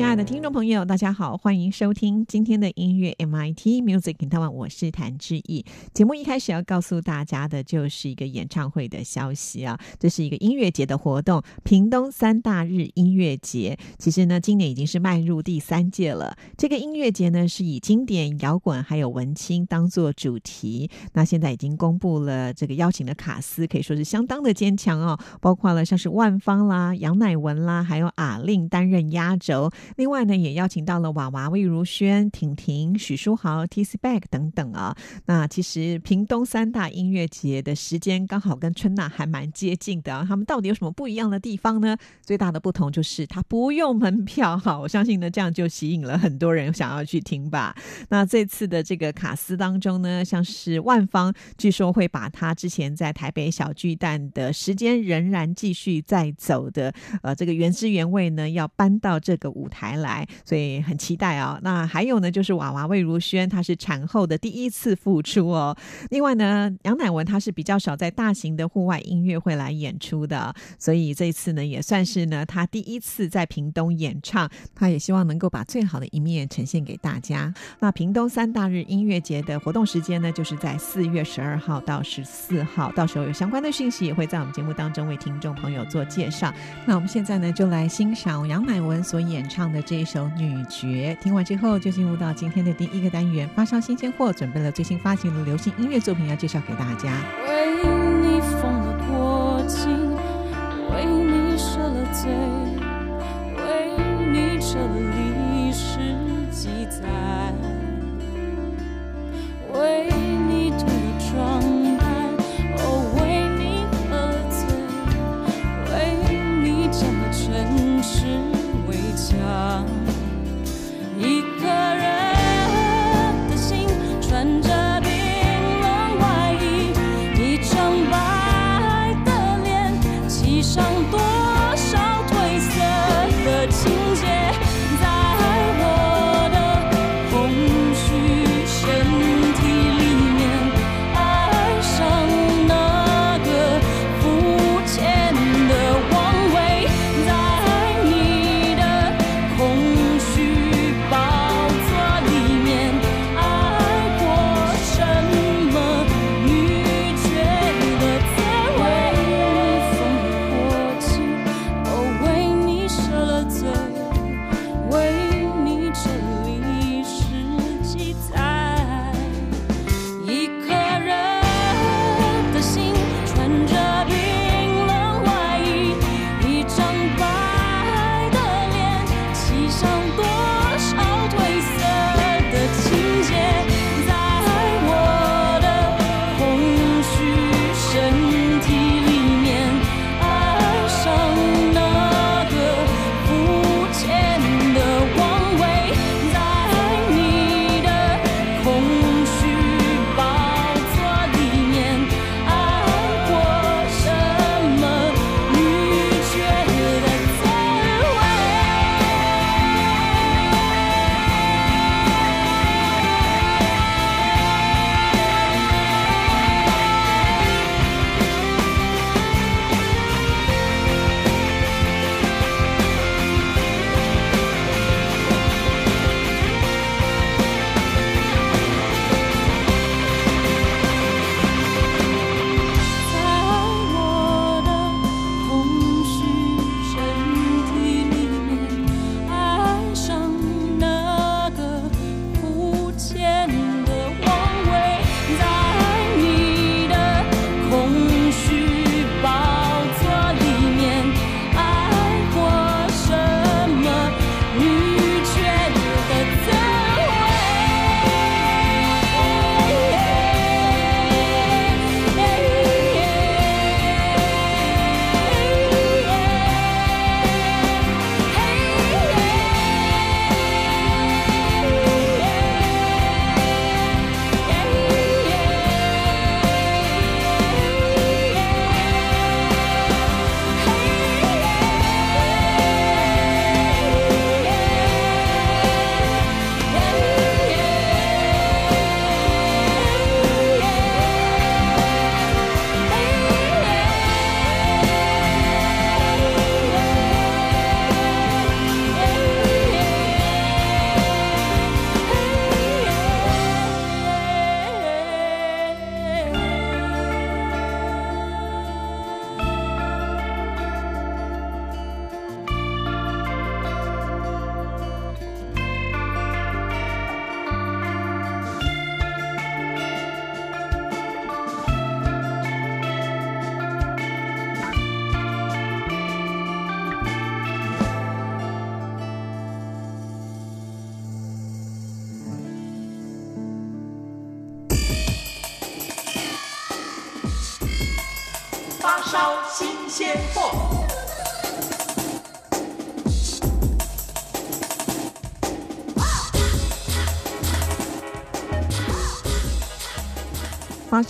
亲爱的听众朋友，大家好，欢迎收听今天的音乐 MIT Music in Taiwan，我是谭志毅。节目一开始要告诉大家的就是一个演唱会的消息啊，这是一个音乐节的活动——屏东三大日音乐节。其实呢，今年已经是迈入第三届了。这个音乐节呢，是以经典摇滚还有文青当做主题。那现在已经公布了这个邀请的卡司，可以说是相当的坚强哦，包括了像是万芳啦、杨乃文啦，还有阿令担任压轴。另外呢，也邀请到了娃娃、魏如萱、婷婷、许书豪、T C Back 等等啊。那其实屏东三大音乐节的时间刚好跟春娜还蛮接近的啊。他们到底有什么不一样的地方呢？最大的不同就是它不用门票哈。我相信呢，这样就吸引了很多人想要去听吧。那这次的这个卡司当中呢，像是万方，据说会把他之前在台北小巨蛋的时间仍然继续在走的呃这个原汁原味呢，要搬到这个舞台。来，所以很期待啊。那还有呢，就是娃娃魏如萱，她是产后的第一次复出哦。另外呢，杨乃文她是比较少在大型的户外音乐会来演出的，所以这一次呢，也算是呢她第一次在屏东演唱。她也希望能够把最好的一面呈现给大家。那屏东三大日音乐节的活动时间呢，就是在四月十二号到十四号，到时候有相关的讯息也会在我们节目当中为听众朋友做介绍。那我们现在呢，就来欣赏杨乃文所演唱。唱的这一首女爵，听完之后就进入到今天的第一个单元——发烧新鲜货，准备了最新发行的流行音乐作品要介绍给大家。为你疯了过境，为你舍了罪，为你撤了历史记载，为你涂了妆想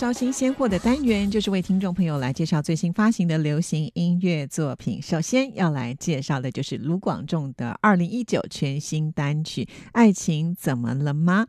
招新鲜货的单元，就是为听众朋友来介绍最新发行的流行音乐作品。首先要来介绍的就是卢广仲的二零一九全新单曲《爱情怎么了吗》。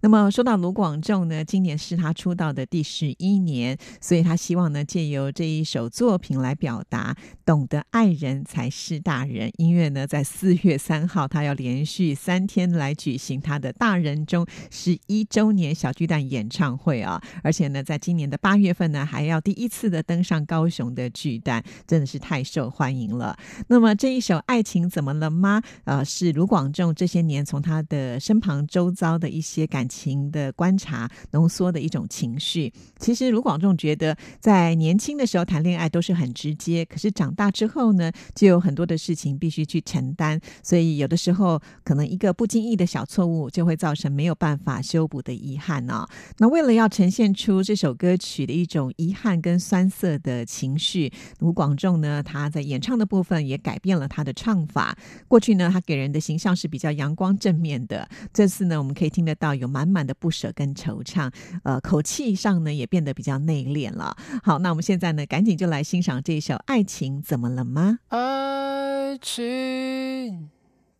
那么说到卢广仲呢，今年是他出道的第十一年，所以他希望呢借由这一首作品来表达，懂得爱人才是大人。音乐呢在四月三号，他要连续三天来举行他的大人中十一周年小巨蛋演唱会啊，而且。呢在在今年的八月份呢，还要第一次的登上高雄的巨蛋，真的是太受欢迎了。那么这一首《爱情怎么了吗》呃，是卢广仲这些年从他的身旁周遭的一些感情的观察浓缩的一种情绪。其实卢广仲觉得，在年轻的时候谈恋爱都是很直接，可是长大之后呢，就有很多的事情必须去承担，所以有的时候可能一个不经意的小错误，就会造成没有办法修补的遗憾呢。那为了要呈现出这首歌曲的一种遗憾跟酸涩的情绪，卢广仲呢，他在演唱的部分也改变了他的唱法。过去呢，他给人的形象是比较阳光正面的，这次呢，我们可以听得到有满满的不舍跟惆怅，呃，口气上呢也变得比较内敛了。好，那我们现在呢，赶紧就来欣赏这一首《爱情怎么了吗》？爱情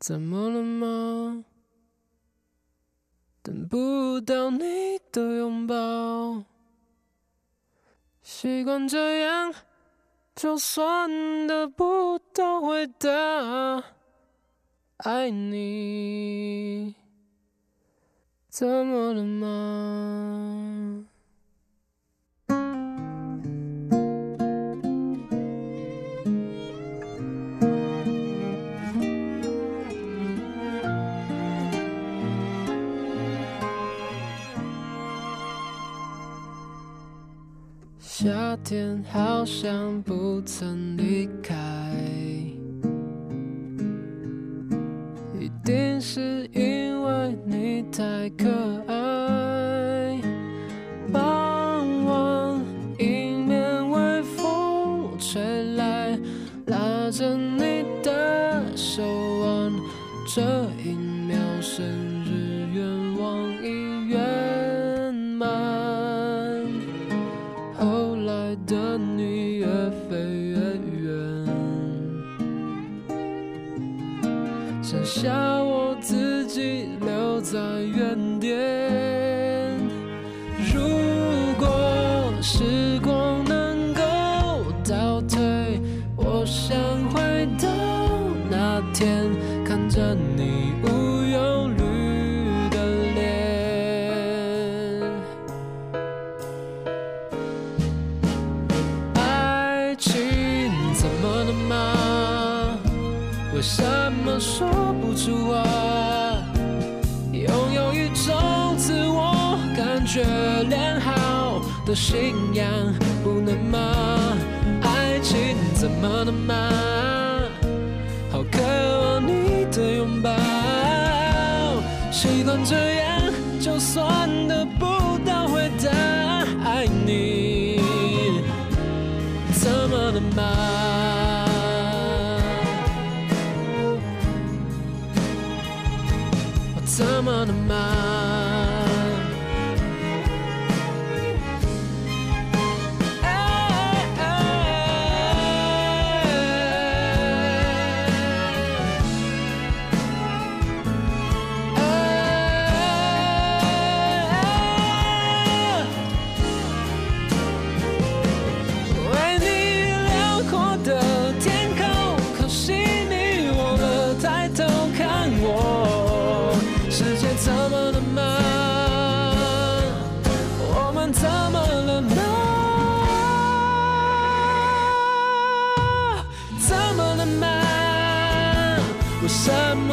怎么了吗？等不到你的拥抱。习惯这样，就算得不到回答。爱你，怎么了吗？夏天好像不曾离开，一定是因为你太可爱感觉良好的信仰，不能吗？爱情怎么了吗？好渴望你的拥抱，习惯这样，就算得不到回答，爱你。怎么了吗？我怎么了吗？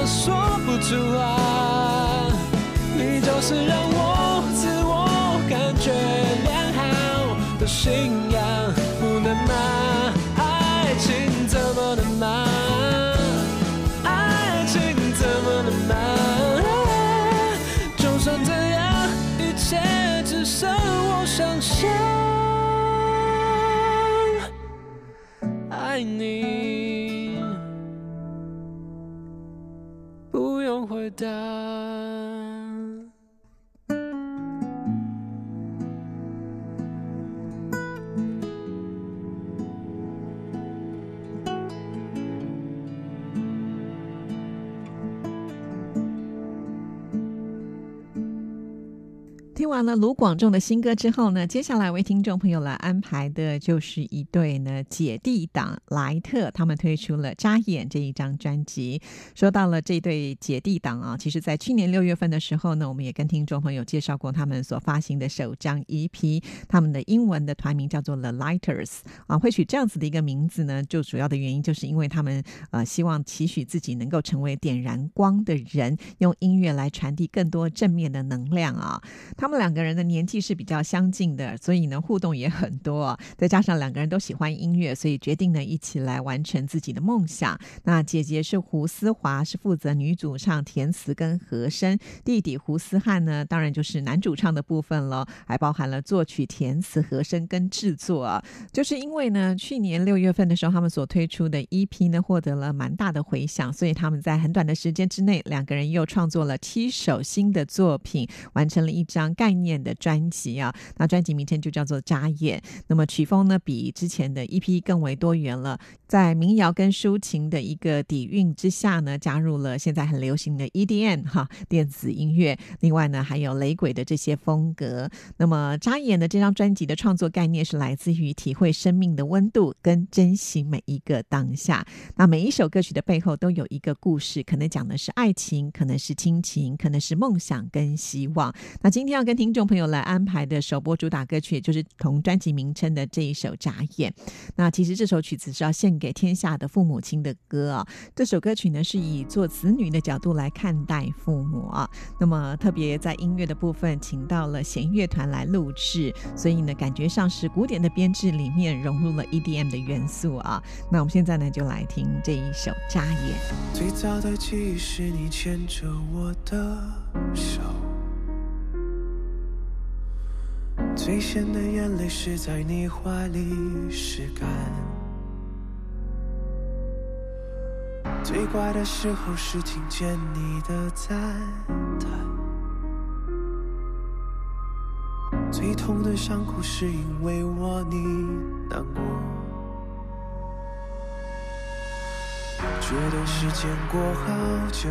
说不出话？你就是让完了卢广仲的新歌之后呢，接下来为听众朋友来安排的就是一对呢姐弟党莱特，他们推出了《扎眼》这一张专辑。说到了这对姐弟党啊，其实在去年六月份的时候呢，我们也跟听众朋友介绍过他们所发行的首张 EP，他们的英文的团名叫做 The Lighters 啊。会取这样子的一个名字呢，就主要的原因就是因为他们呃希望期许自己能够成为点燃光的人，用音乐来传递更多正面的能量啊。他们两个人的年纪是比较相近的，所以呢互动也很多。再加上两个人都喜欢音乐，所以决定呢一起来完成自己的梦想。那姐姐是胡思华，是负责女主唱填词跟和声；弟弟胡思汉呢，当然就是男主唱的部分了，还包含了作曲、填词、和声跟制作。就是因为呢，去年六月份的时候，他们所推出的 EP 呢获得了蛮大的回响，所以他们在很短的时间之内，两个人又创作了七首新的作品，完成了一张。概念念的专辑啊，那专辑名称就叫做《扎眼》。那么曲风呢，比之前的 EP 更为多元了，在民谣跟抒情的一个底蕴之下呢，加入了现在很流行的 EDM 哈电子音乐。另外呢，还有雷鬼的这些风格。那么《扎眼》的这张专辑的创作概念是来自于体会生命的温度跟珍惜每一个当下。那每一首歌曲的背后都有一个故事，可能讲的是爱情，可能是亲情，可能是梦想跟希望。那今天要跟听听众朋友来安排的首播主打歌曲，也就是同专辑名称的这一首《眨眼》。那其实这首曲子是要献给天下的父母亲的歌啊。这首歌曲呢，是以做子女的角度来看待父母啊。那么特别在音乐的部分，请到了弦乐团来录制，所以呢，感觉上是古典的编制里面融入了 EDM 的元素啊。那我们现在呢，就来听这一首《眨眼》。最早的记忆是你牵着我的手。最咸的眼泪是在你怀里湿干，最怪的时候是听见你的赞叹，最痛的伤口是因为我你难过，觉得时间过好久，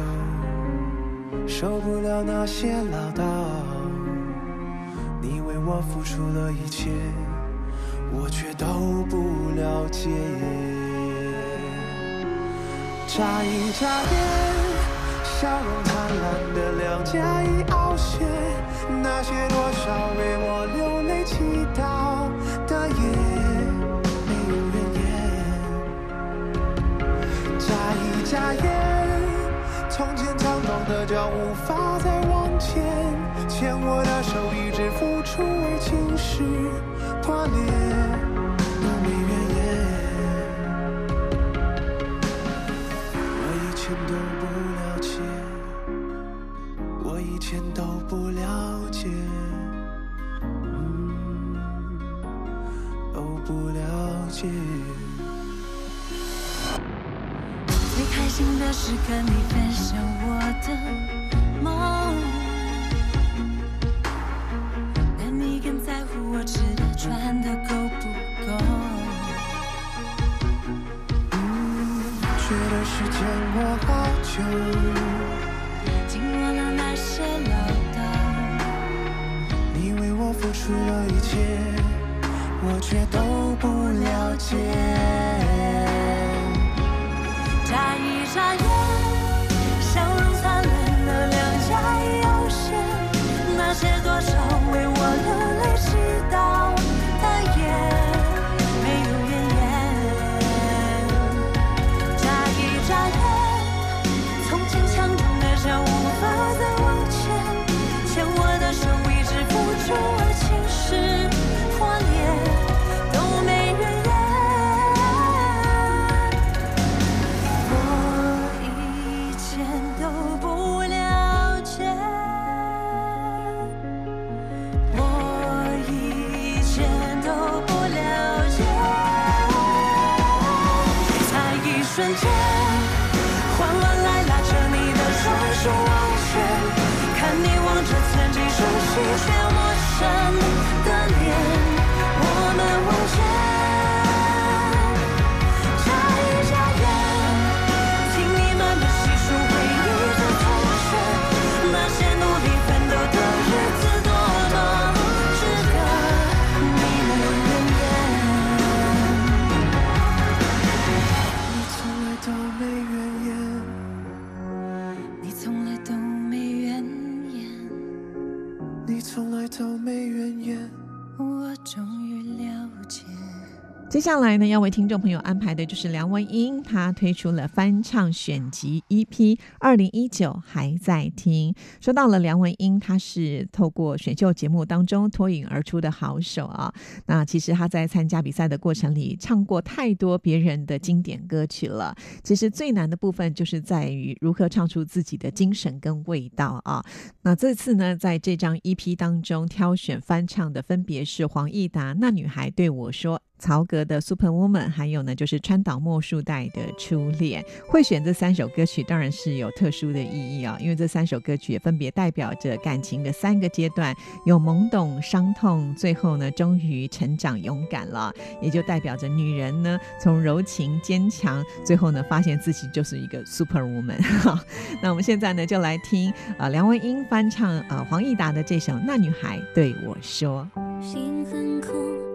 受不了那些唠叨。我付出了一切，我却都不了解。眨一眨眼，笑容灿烂的两颊已凹陷，那些多少为我流泪祈祷的夜，没有人言。眨一眨眼，从前猖狂的脚无法再往前。破裂，都没怨言。我以前都不了解，我以前都不了解，都不了解。最开心的是跟你分享我的觉得时间过好久，经过了那些唠叨，你为我付出了一切，我却都不了解。眨一眨眼，接下来呢，要为听众朋友安排的就是梁文音，她推出了翻唱选集 EP，二零一九还在听。说到了梁文音，她是透过选秀节目当中脱颖而出的好手啊。那其实她在参加比赛的过程里，唱过太多别人的经典歌曲了。其实最难的部分就是在于如何唱出自己的精神跟味道啊。那这次呢，在这张 EP 当中挑选翻唱的分别是黄义达《那女孩对我说》。曹格的《Super Woman》，还有呢，就是川岛茉树代的《初恋》。会选这三首歌曲，当然是有特殊的意义啊，因为这三首歌曲也分别代表着感情的三个阶段：有懵懂、伤痛，最后呢，终于成长、勇敢了。也就代表着女人呢，从柔情、坚强，最后呢，发现自己就是一个 Super Woman。那我们现在呢，就来听啊，梁文音翻唱啊，黄义达的这首《那女孩对我说》。心很空。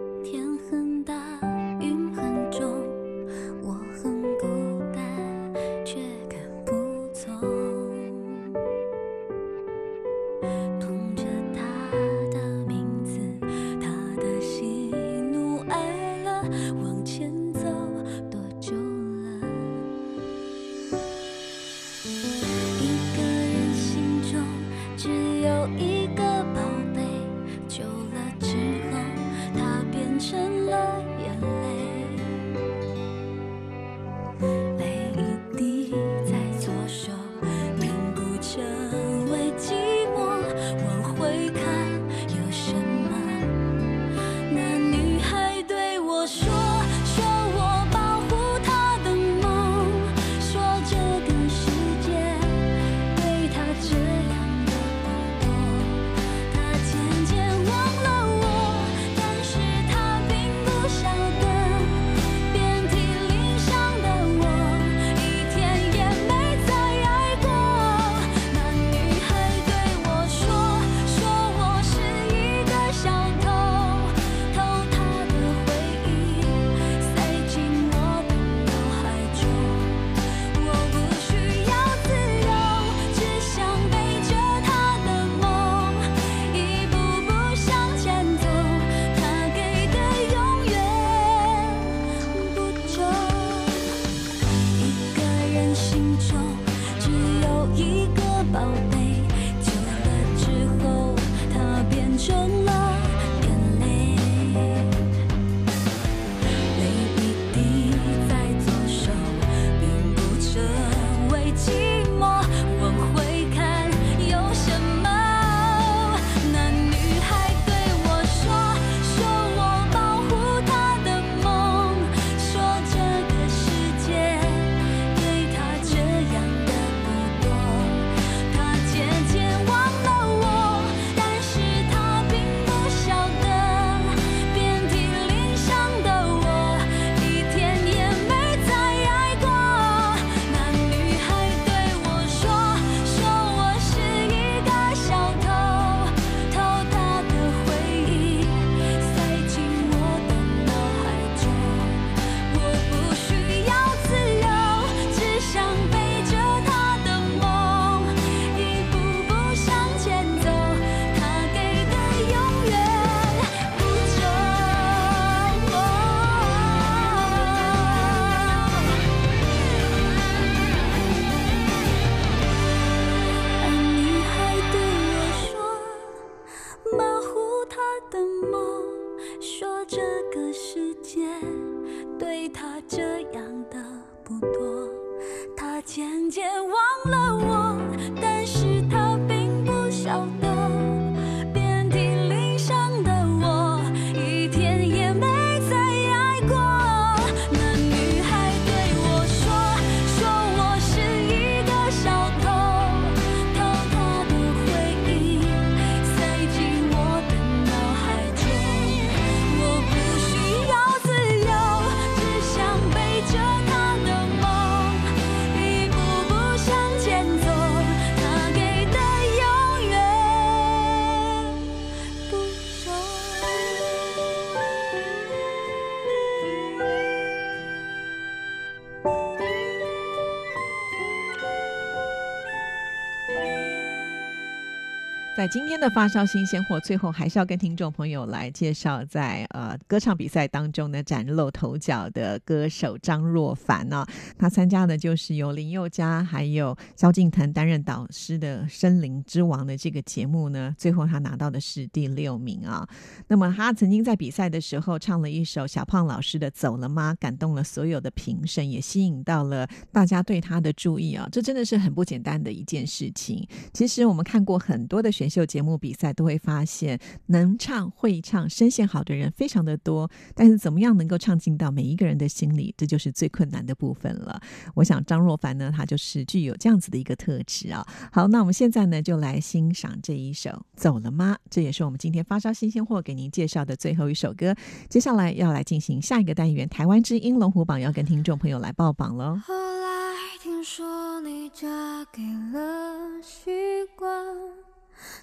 今天的发烧新鲜货，最后还是要跟听众朋友来介绍，在歌唱比赛当中呢崭露头角的歌手张若凡呢、他参加的就是由林宥嘉还有萧敬腾担任导师的《森林之王》的这个节目呢，最后他拿到的是第六名啊。那么他曾经在比赛的时候唱了一首小胖老师的《走了吗》，感动了所有的评审，也吸引到了大家对他的注意啊。这真的是很不简单的一件事情。其实我们看过很多的选秀节目比赛，都会发现能唱、会唱、声线好的人非常的多，但是怎么样能够唱进到每一个人的心里，这就是最困难的部分了。我想张若凡呢，他就是具有这样子的一个特质啊。好，那我们现在呢，就来欣赏这一首《走了吗》，这也是我们今天发烧新鲜货给您介绍的最后一首歌。接下来要来进行下一个单元，台湾之音龙虎榜要跟听众朋友来报榜喽。后来听说你嫁给了习惯，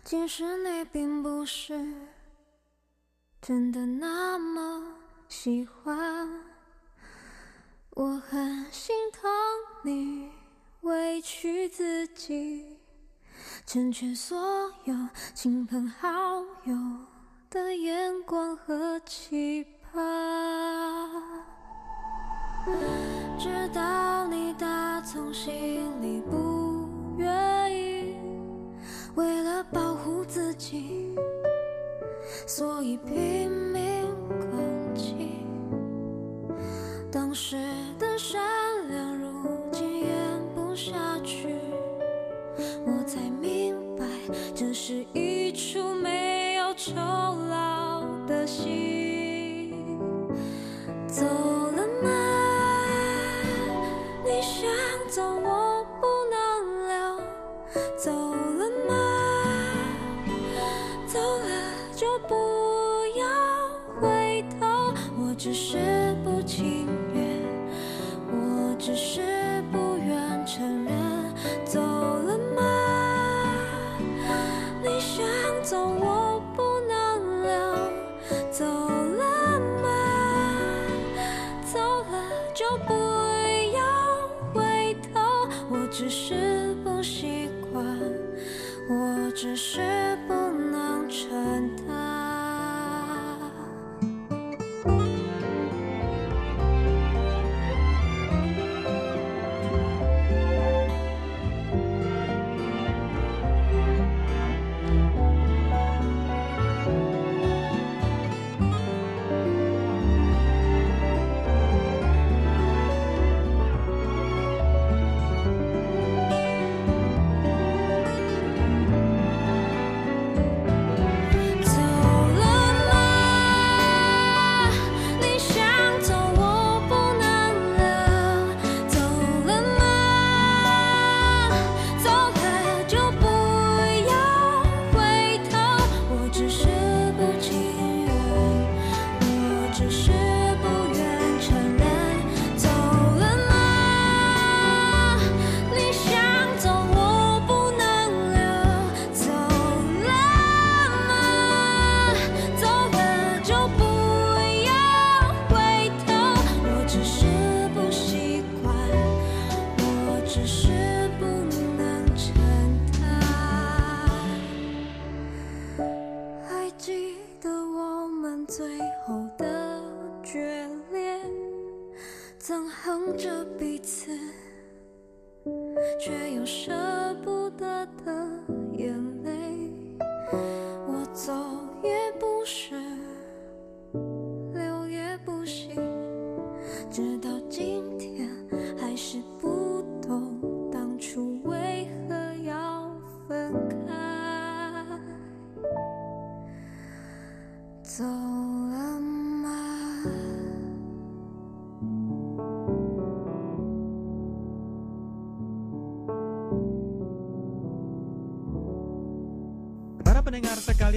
其实你并不是真的那么喜欢。我很心疼你委屈自己，成全所有亲朋好友的眼光和期盼。知道你打从心里不愿意，为了保护自己，所以拼命攻击。当时的善良，如今演不下去，我才明白，这是一出没有酬劳的戏。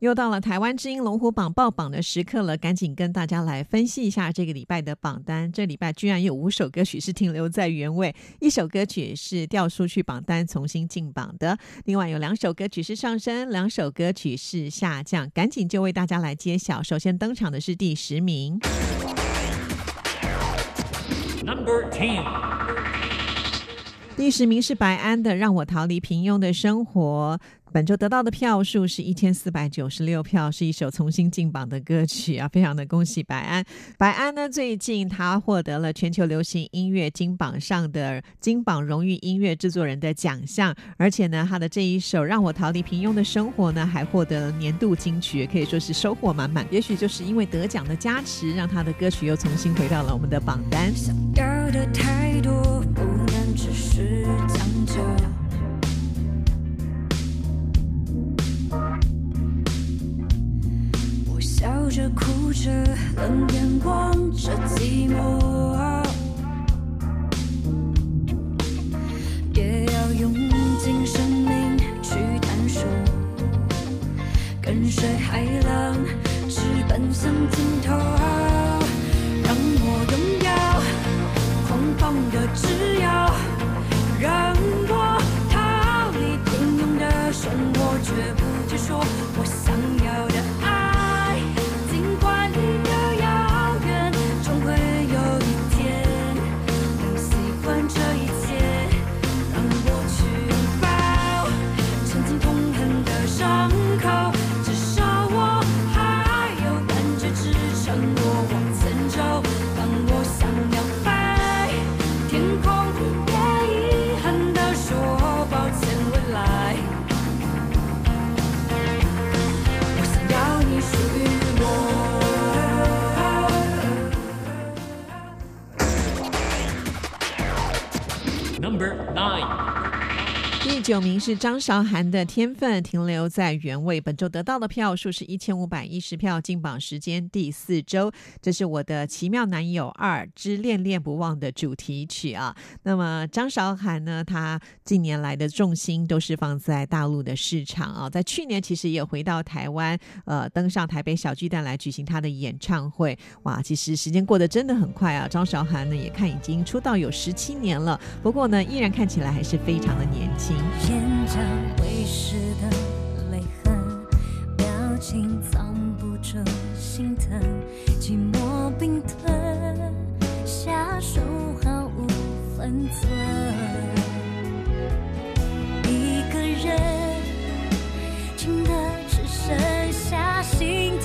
又到了台湾之音龙虎榜爆榜的时刻了，赶紧跟大家来分析一下这个礼拜的榜单。这礼拜居然有五首歌曲是停留在原位，一首歌曲是掉出去榜单重新进榜的，另外有两首歌曲是上升，两首歌曲是下降。赶紧就为大家来揭晓。首先登场的是第十名，Number Ten。第十名是白安的《让我逃离平庸的生活》。本周得到的票数是一千四百九十六票，是一首重新进榜的歌曲啊！非常的恭喜白安。白安呢，最近他获得了全球流行音乐金榜上的金榜荣誉音乐制作人的奖项，而且呢，他的这一首《让我逃离平庸的生活》呢，还获得了年度金曲，可以说是收获满满。也许就是因为得奖的加持，让他的歌曲又重新回到了我们的榜单。想要的太多，只是将就。我笑着哭着，冷眼望着寂寞，也要用尽生命去探索，跟随海浪，直奔向尽头。的只要，让我逃离平庸的生活，绝不接受我九名是张韶涵的《天分》，停留在原位。本周得到的票数是一千五百一十票，进榜时间第四周。这是我的《奇妙男友二之恋恋不忘》的主题曲啊。那么张韶涵呢，她近年来的重心都是放在大陆的市场啊。在去年其实也回到台湾，呃，登上台北小巨蛋来举行她的演唱会。哇，其实时间过得真的很快啊。张韶涵呢，也看已经出道有十七年了，不过呢，依然看起来还是非常的年轻。眼角微湿的泪痕，表情藏不住心疼，寂寞冰吞，下手毫无分寸。一个人，静的只剩下心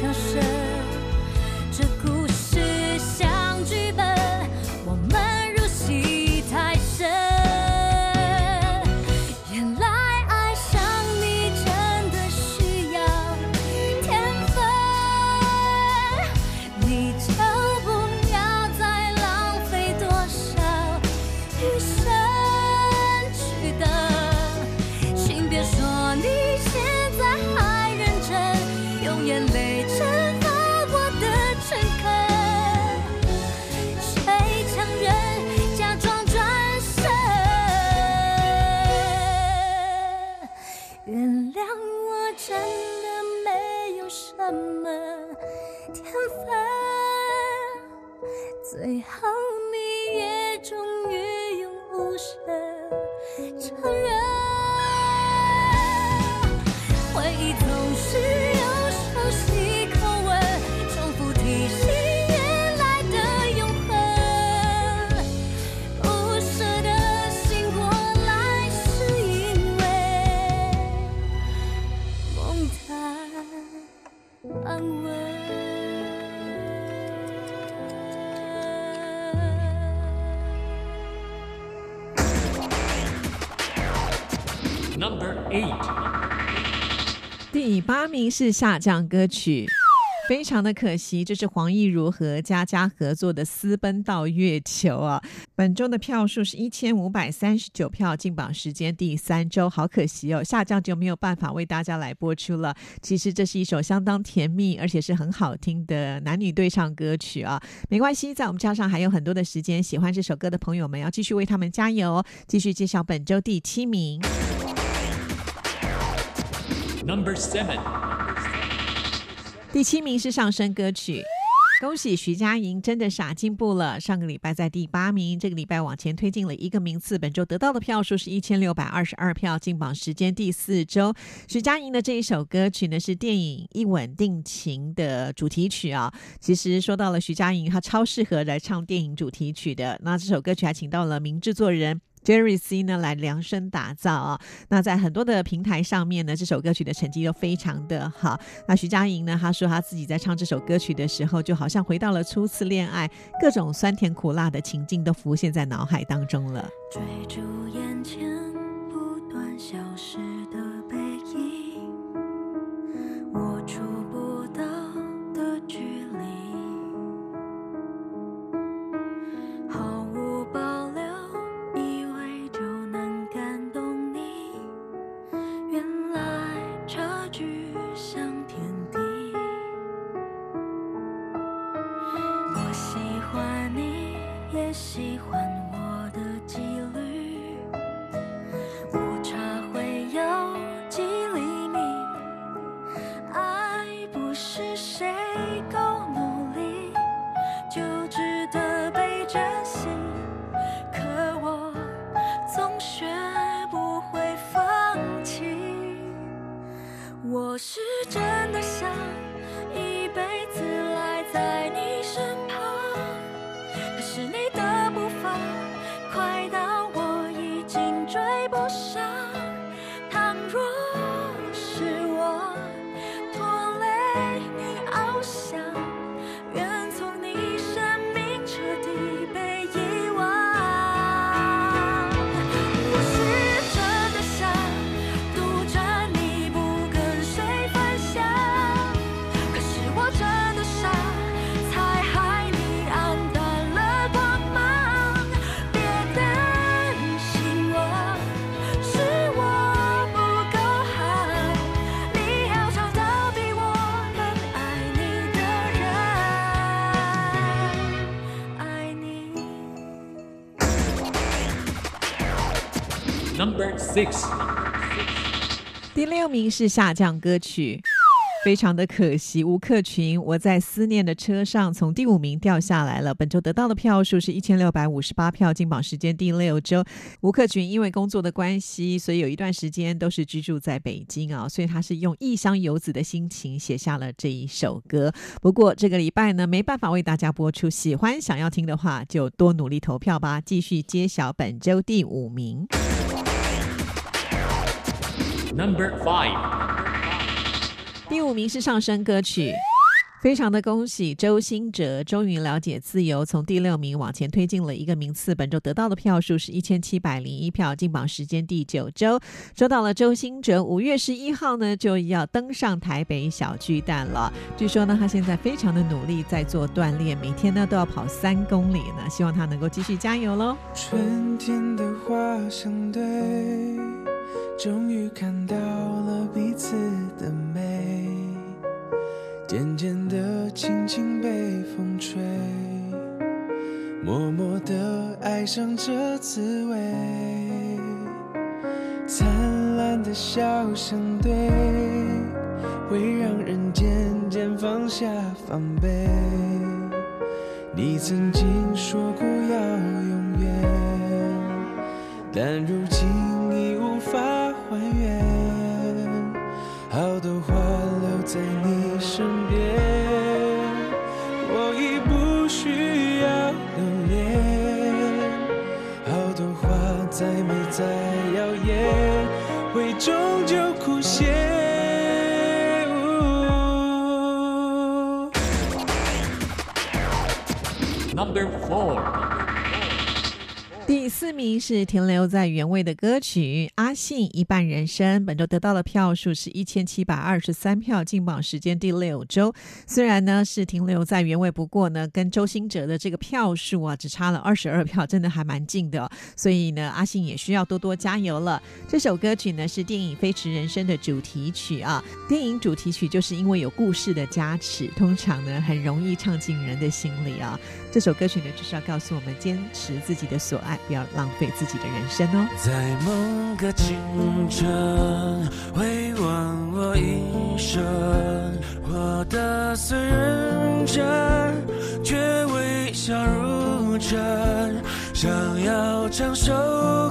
名是下降歌曲。非常的可惜，这是黄义如和佳佳合作的《私奔到月球》啊。本周的票数是一千五百三十九票，进榜时间第三周，好可惜哦，下降就没有办法为大家来播出了。其实这是一首相当甜蜜，而且是很好听的男女对唱歌曲啊。没关系，在我们加上还有很多的时间，喜欢这首歌的朋友们要继续为他们加油。继续介绍本周第七名。Number seven. 第七名是上升歌曲，恭喜徐佳莹真的傻进步了。上个礼拜在第八名，这个礼拜往前推进了一个名次，本周得到的票数是一千六百二十二票，进榜时间第四周。徐佳莹的这一首歌曲呢是电影《一吻定情》的主题曲啊。其实说到了徐佳莹，她超适合来唱电影主题曲的。那这首歌曲还请到了名制作人。Jerry C 呢来量身打造啊，那在很多的平台上面呢，这首歌曲的成绩都非常的好。那徐佳莹呢，她说她自己在唱这首歌曲的时候，就好像回到了初次恋爱，各种酸甜苦辣的情境都浮现在脑海当中了。追逐眼前不断消失的背影，我触不到的距离，欢你，也喜欢我第六名是下降歌曲，非常的可惜，吴克群《我在思念的车上》从第五名掉下来了。本周得到的票数是一千六百五十八票，进榜时间第六周。吴克群因为工作的关系，所以有一段时间都是居住在北京啊，所以他是用异乡游子的心情写下了这一首歌。不过这个礼拜呢，没办法为大家播出，喜欢想要听的话，就多努力投票吧。继续揭晓本周第五名。Number five. 第五名是上升歌曲，非常的恭喜周兴哲终于了解自由，从第六名往前推进了一个名次。本周得到的票数是一千七百零一票，进榜时间第九周。说到了周兴哲，五月十一号呢就要登上台北小巨蛋了。据说呢，他现在非常的努力在做锻炼，每天呢都要跑三公里呢，希望他能够继续加油喽。春天的花相对，终于看到了彼此的美，渐渐的，轻轻被风吹，默默的爱上这滋味。灿烂的笑相对，会让人渐渐放下防备。你曾经说过要永远，但如今第四名是停留在原位的歌曲《阿信一半人生》，本周得到的票数是一千七百二十三票，进榜时间第六周。虽然呢是停留在原位，不过呢跟周兴哲的这个票数啊只差了二十二票，真的还蛮近的、所以呢阿信也需要多多加油了。这首歌曲呢是电影《飞驰人生》的主题曲啊。电影主题曲就是因为有故事的加持，通常呢很容易唱进人的心里啊。这首歌曲呢就是要告诉我们坚持自己的所爱。不要浪费自己的人生哦。在某个清晨，回望我一生，我的虽认真，却微笑如真。想要唱首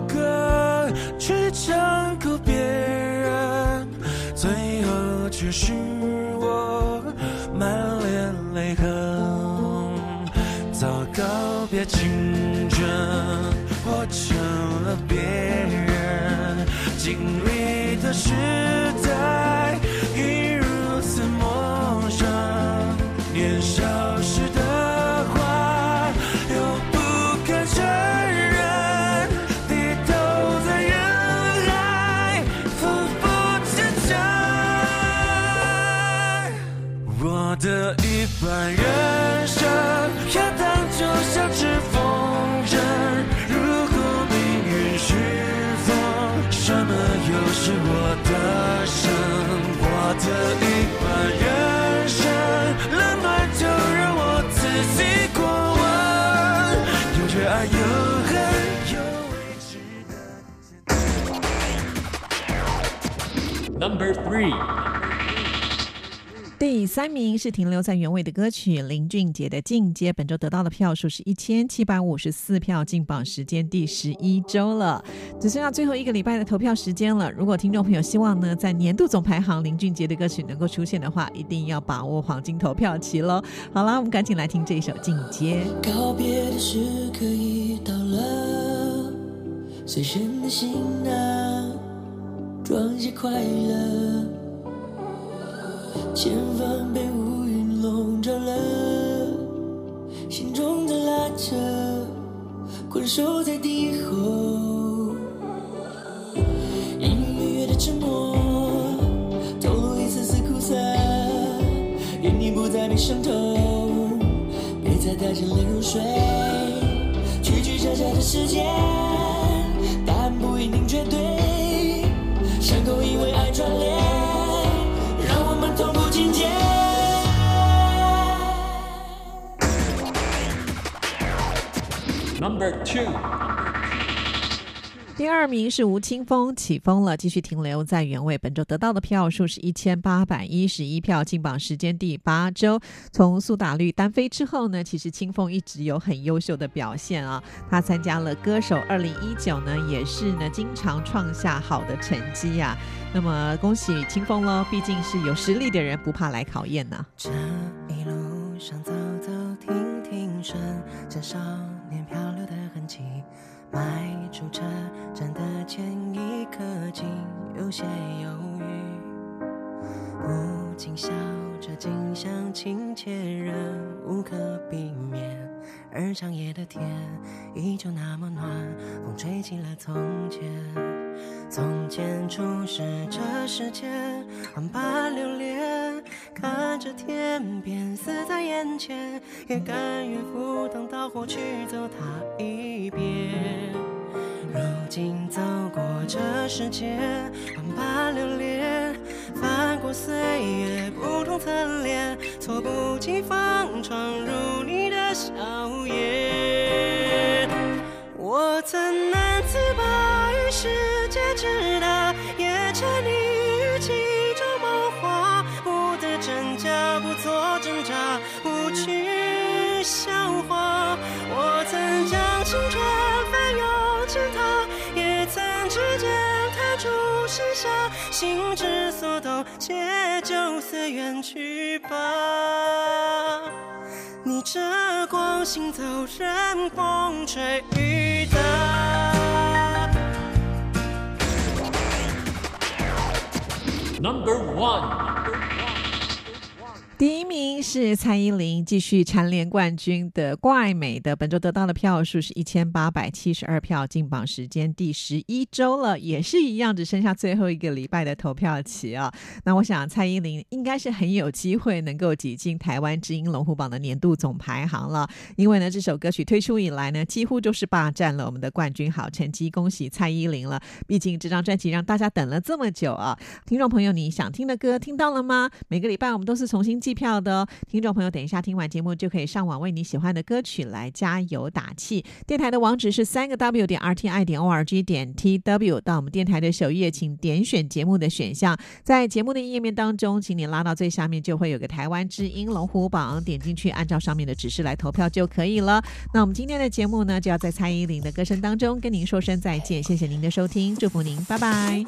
歌去唱够别人，最后却是我青春。活成了别人经历的事第三名是停留在原位的歌曲林俊杰的《进阶》，本周得到的票数是一千七百五十四票，进榜时间第十一周了，只剩下最后一个礼拜的投票时间了。如果听众朋友希望呢，在年度总排行林俊杰的歌曲能够出现的话，一定要把握黄金投票期喽。好啦，我们赶紧来听这一首《进阶》。告别的时刻已到了，随身的行囊装些快乐。前方被乌云笼罩了，心中的拉扯困守在敌后。隐隐约约的沉默，透露一丝丝苦涩。愿你不再被伤透，别再带着泪入睡。曲曲折折的时间，答案不一定绝对。伤口因为爱转裂。同步进阶。Number two。第二名是吴青峰，起风了，继续停留在原位。本周得到的票数是一千八百一十一票，进榜时间第八周。从苏打绿单飞之后呢，其实青峰一直有很优秀的表现啊。他参加了歌手二零一九呢，也是呢经常创下好的成绩呀、啊。那么恭喜青峰喽，毕竟是有实力的人，不怕来考验呢、这一路上走走停停，瞬间少年漂流的痕迹。迈出车站的前一刻，竟有些犹豫，不禁笑着，景象亲切，仍无可避免。而长夜的天依旧那么暖，风吹起了从前。从前初识这世间，万般流连，看着天边死在眼前，也甘愿赴汤蹈火去走它一遍。如今走过这世间，万般流连，翻过岁月不同侧脸，猝不及防闯入你的笑颜。我曾难自拔于世界之大，青春翻涌践踏，也曾指尖弹出盛夏，心之所动，且就此远去吧。逆着光行走，任风吹雨打。Number one。第一名是蔡依林，继续蝉联冠军的怪美的，本周得到的票数是一千八百七十二票，进榜时间第十一周了，也是一样，只剩下最后一个礼拜的投票期啊。那我想蔡依林应该是很有机会能够挤进台湾之音龙虎榜的年度总排行了，因为呢这首歌曲推出以来呢，几乎就是霸占了我们的冠军好成绩，恭喜蔡依林了。毕竟这张专辑让大家等了这么久啊，听众朋友，你想听的歌听到了吗？每个礼拜我们都是重新票的哦，听众朋友，等一下听完节目就可以上网为你喜欢的歌曲来加油打气。电台的网址是三个 W 点 R T I 点 O R G 点 T W，到我们电台的首页，请点选节目的选项，在节目的页面当中，请你拉到最下面就会有个台湾之音龙虎榜，点进去按照上面的指示来投票就可以了。那我们今天的节目呢，就要在蔡依林的歌声当中跟您说声再见，谢谢您的收听，祝福您，拜拜。